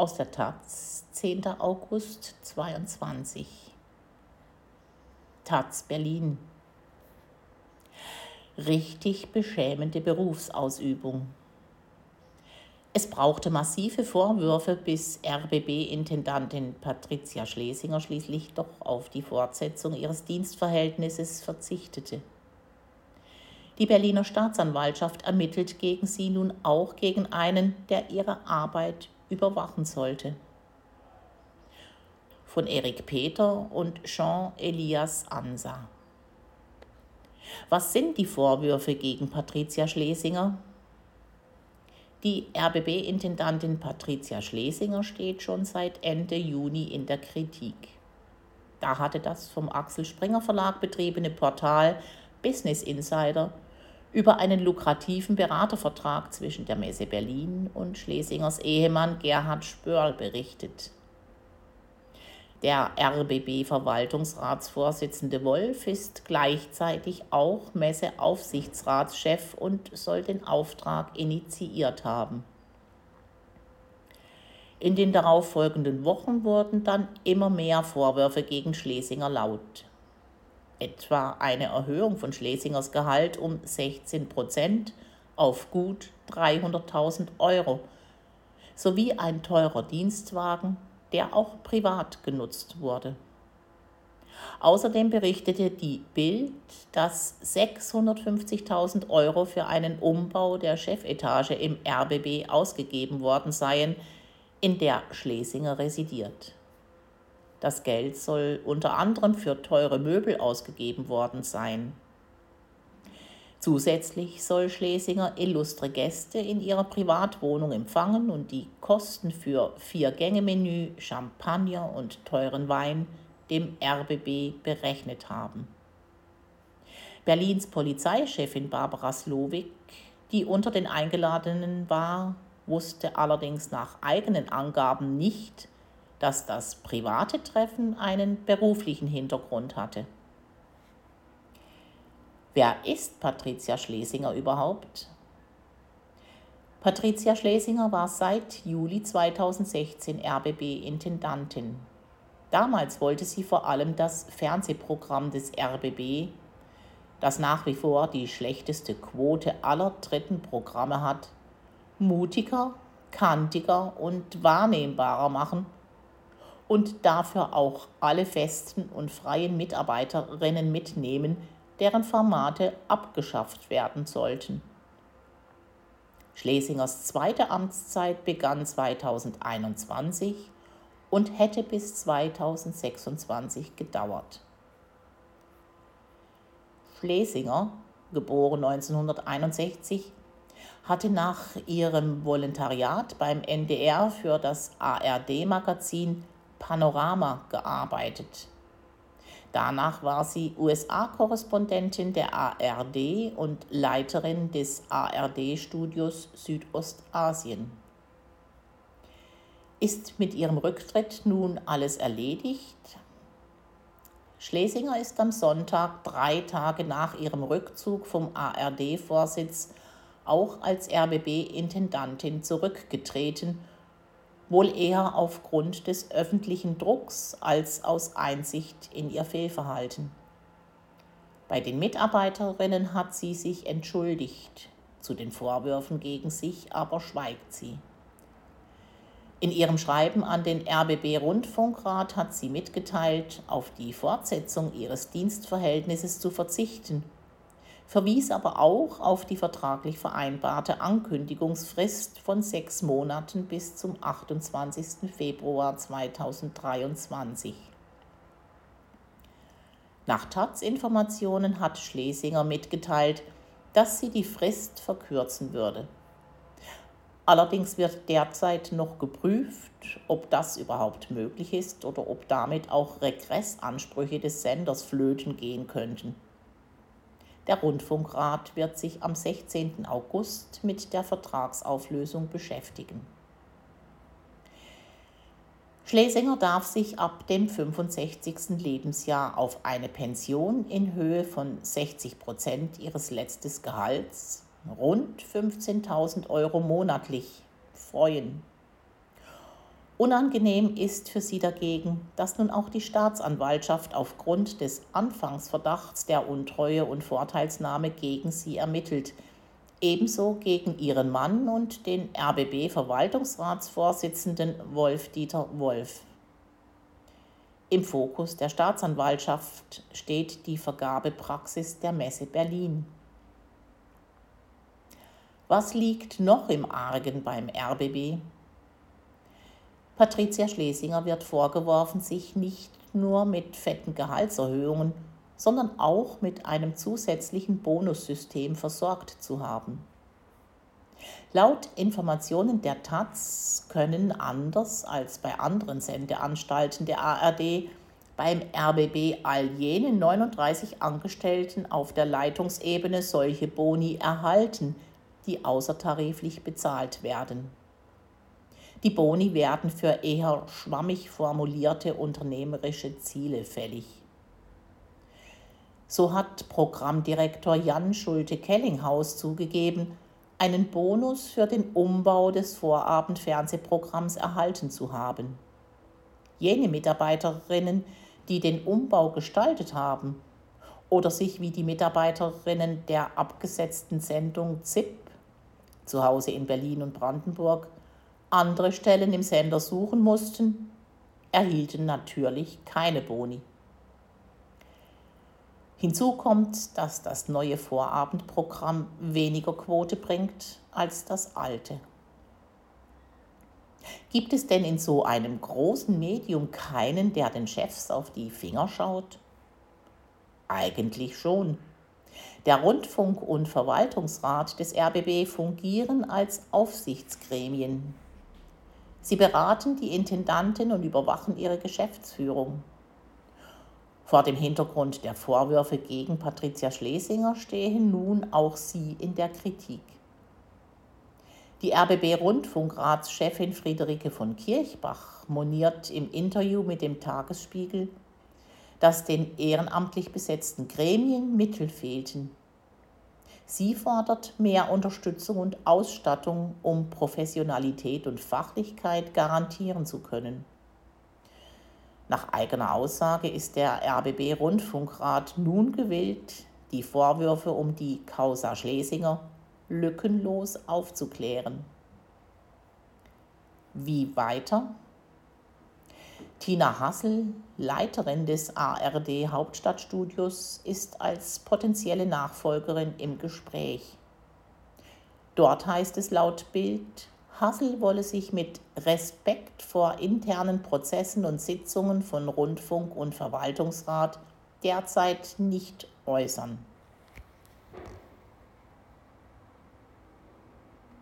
Aus der Taz, 10. August 22. Taz Berlin. Richtig beschämende Berufsausübung. Es brauchte massive Vorwürfe, bis RBB-Intendantin Patricia Schlesinger schließlich doch auf die Fortsetzung ihres Dienstverhältnisses verzichtete. Die Berliner Staatsanwaltschaft ermittelt gegen sie nun auch gegen einen, der ihre Arbeit überwachen sollte. Von Erik Peter und Jean Elias Ansa. Was sind die Vorwürfe gegen Patricia Schlesinger? Die RBB-Intendantin Patricia Schlesinger steht schon seit Ende Juni in der Kritik. Da hatte das vom Axel Springer Verlag betriebene Portal Business Insider über einen lukrativen Beratervertrag zwischen der Messe Berlin und Schlesingers Ehemann Gerhard Spörl berichtet. Der RBB-Verwaltungsratsvorsitzende Wolf ist gleichzeitig auch Messeaufsichtsratschef und soll den Auftrag initiiert haben. In den darauffolgenden Wochen wurden dann immer mehr Vorwürfe gegen Schlesinger laut. Etwa eine Erhöhung von Schlesingers Gehalt um 16 Prozent auf gut 300.000 Euro sowie ein teurer Dienstwagen der auch privat genutzt wurde. Außerdem berichtete die Bild, dass 650.000 Euro für einen Umbau der Chefetage im RBB ausgegeben worden seien, in der Schlesinger residiert. Das Geld soll unter anderem für teure Möbel ausgegeben worden sein. Zusätzlich soll Schlesinger illustre Gäste in ihrer Privatwohnung empfangen und die Kosten für Vier-Gänge-Menü, Champagner und teuren Wein dem RBB berechnet haben. Berlins Polizeichefin Barbara Slowik, die unter den Eingeladenen war, wusste allerdings nach eigenen Angaben nicht, dass das private Treffen einen beruflichen Hintergrund hatte. Wer ist Patricia Schlesinger überhaupt? Patricia Schlesinger war seit Juli 2016 RBB-Intendantin. Damals wollte sie vor allem das Fernsehprogramm des RBB, das nach wie vor die schlechteste Quote aller dritten Programme hat, mutiger, kantiger und wahrnehmbarer machen und dafür auch alle festen und freien Mitarbeiterinnen mitnehmen, deren Formate abgeschafft werden sollten. Schlesingers zweite Amtszeit begann 2021 und hätte bis 2026 gedauert. Schlesinger, geboren 1961, hatte nach ihrem Volontariat beim NDR für das ARD-Magazin Panorama gearbeitet. Danach war sie USA-Korrespondentin der ARD und Leiterin des ARD-Studios Südostasien. Ist mit ihrem Rücktritt nun alles erledigt? Schlesinger ist am Sonntag, drei Tage nach ihrem Rückzug vom ARD-Vorsitz, auch als RBB-Intendantin zurückgetreten wohl eher aufgrund des öffentlichen Drucks als aus Einsicht in ihr Fehlverhalten. Bei den Mitarbeiterinnen hat sie sich entschuldigt, zu den Vorwürfen gegen sich aber schweigt sie. In ihrem Schreiben an den RBB Rundfunkrat hat sie mitgeteilt, auf die Fortsetzung ihres Dienstverhältnisses zu verzichten verwies aber auch auf die vertraglich vereinbarte Ankündigungsfrist von sechs Monaten bis zum 28. Februar 2023. Nach Taz-Informationen hat Schlesinger mitgeteilt, dass sie die Frist verkürzen würde. Allerdings wird derzeit noch geprüft, ob das überhaupt möglich ist oder ob damit auch Regressansprüche des Senders flöten gehen könnten. Der Rundfunkrat wird sich am 16. August mit der Vertragsauflösung beschäftigen. Schlesinger darf sich ab dem 65. Lebensjahr auf eine Pension in Höhe von 60 Prozent ihres letzten Gehalts, rund 15.000 Euro monatlich, freuen. Unangenehm ist für sie dagegen, dass nun auch die Staatsanwaltschaft aufgrund des Anfangsverdachts der Untreue und Vorteilsnahme gegen sie ermittelt, ebenso gegen ihren Mann und den RBB-Verwaltungsratsvorsitzenden Wolf-Dieter Wolf. Im Fokus der Staatsanwaltschaft steht die Vergabepraxis der Messe Berlin. Was liegt noch im Argen beim RBB? Patricia Schlesinger wird vorgeworfen, sich nicht nur mit fetten Gehaltserhöhungen, sondern auch mit einem zusätzlichen Bonussystem versorgt zu haben. Laut Informationen der Taz können anders als bei anderen Sendeanstalten der ARD beim RBB all jene 39 Angestellten auf der Leitungsebene solche Boni erhalten, die außertariflich bezahlt werden. Die Boni werden für eher schwammig formulierte unternehmerische Ziele fällig. So hat Programmdirektor Jan Schulte-Kellinghaus zugegeben, einen Bonus für den Umbau des Vorabendfernsehprogramms erhalten zu haben. Jene Mitarbeiterinnen, die den Umbau gestaltet haben oder sich wie die Mitarbeiterinnen der abgesetzten Sendung ZIP zu Hause in Berlin und Brandenburg andere Stellen im Sender suchen mussten, erhielten natürlich keine Boni. Hinzu kommt, dass das neue Vorabendprogramm weniger Quote bringt als das alte. Gibt es denn in so einem großen Medium keinen, der den Chefs auf die Finger schaut? Eigentlich schon. Der Rundfunk- und Verwaltungsrat des RBB fungieren als Aufsichtsgremien Sie beraten die Intendantin und überwachen ihre Geschäftsführung. Vor dem Hintergrund der Vorwürfe gegen Patricia Schlesinger stehen nun auch sie in der Kritik. Die RBB-Rundfunkratschefin Friederike von Kirchbach moniert im Interview mit dem Tagesspiegel, dass den ehrenamtlich besetzten Gremien Mittel fehlten, Sie fordert mehr Unterstützung und Ausstattung, um Professionalität und Fachlichkeit garantieren zu können. Nach eigener Aussage ist der RBB Rundfunkrat nun gewillt, die Vorwürfe um die Causa Schlesinger lückenlos aufzuklären. Wie weiter? Tina Hassel, Leiterin des ARD Hauptstadtstudios, ist als potenzielle Nachfolgerin im Gespräch. Dort heißt es laut Bild, Hassel wolle sich mit Respekt vor internen Prozessen und Sitzungen von Rundfunk und Verwaltungsrat derzeit nicht äußern.